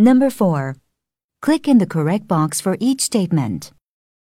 Number 4. Click in the correct box for each statement.